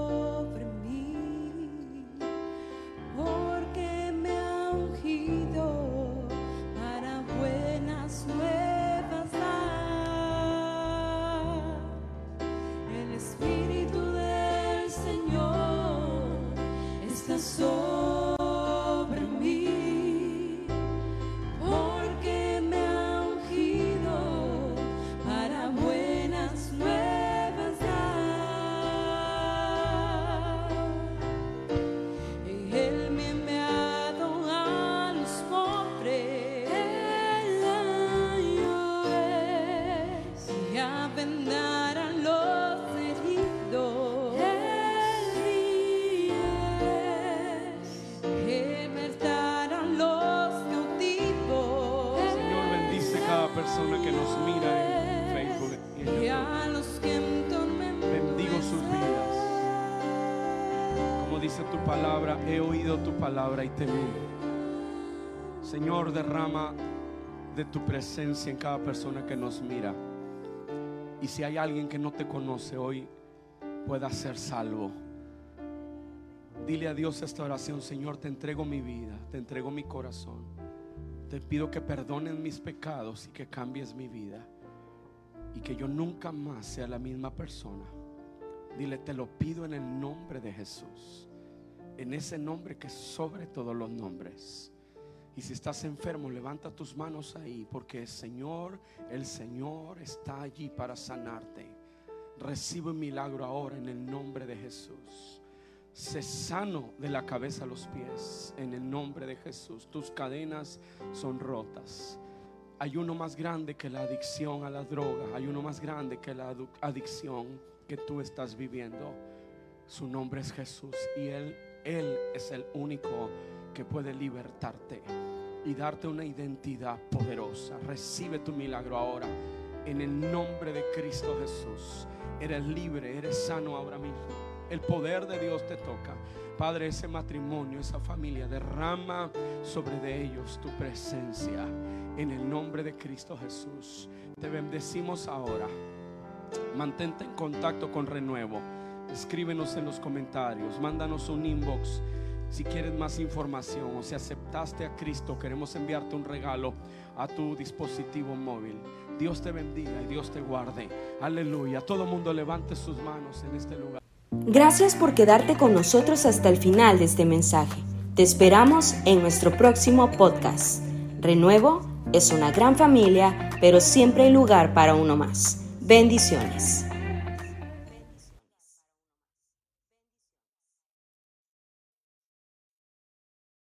tu palabra y temido. Señor, derrama de tu presencia en cada persona que nos mira. Y si hay alguien que no te conoce hoy, pueda ser salvo. Dile a Dios esta oración, Señor, te entrego mi vida, te entrego mi corazón. Te pido que perdones mis pecados y que cambies mi vida. Y que yo nunca más sea la misma persona. Dile, te lo pido en el nombre de Jesús. En ese nombre que es sobre todos los nombres. Y si estás enfermo, levanta tus manos ahí, porque el Señor, el Señor está allí para sanarte. Recibe un milagro ahora en el nombre de Jesús. Sé sano de la cabeza a los pies en el nombre de Jesús. Tus cadenas son rotas. Hay uno más grande que la adicción a la droga. Hay uno más grande que la adicción que tú estás viviendo. Su nombre es Jesús y Él, Él es el único que puede libertarte y darte una identidad poderosa. Recibe tu milagro ahora en el nombre de Cristo Jesús. Eres libre, eres sano ahora mismo. El poder de Dios te toca. Padre, ese matrimonio, esa familia, derrama sobre de ellos tu presencia. En el nombre de Cristo Jesús. Te bendecimos ahora. Mantente en contacto con Renuevo. Escríbenos en los comentarios. Mándanos un inbox si quieres más información o si aceptaste a Cristo. Queremos enviarte un regalo a tu dispositivo móvil. Dios te bendiga y Dios te guarde. Aleluya. Todo mundo levante sus manos en este lugar. Gracias por quedarte con nosotros hasta el final de este mensaje. Te esperamos en nuestro próximo podcast. Renuevo es una gran familia, pero siempre hay lugar para uno más. Bendiciones.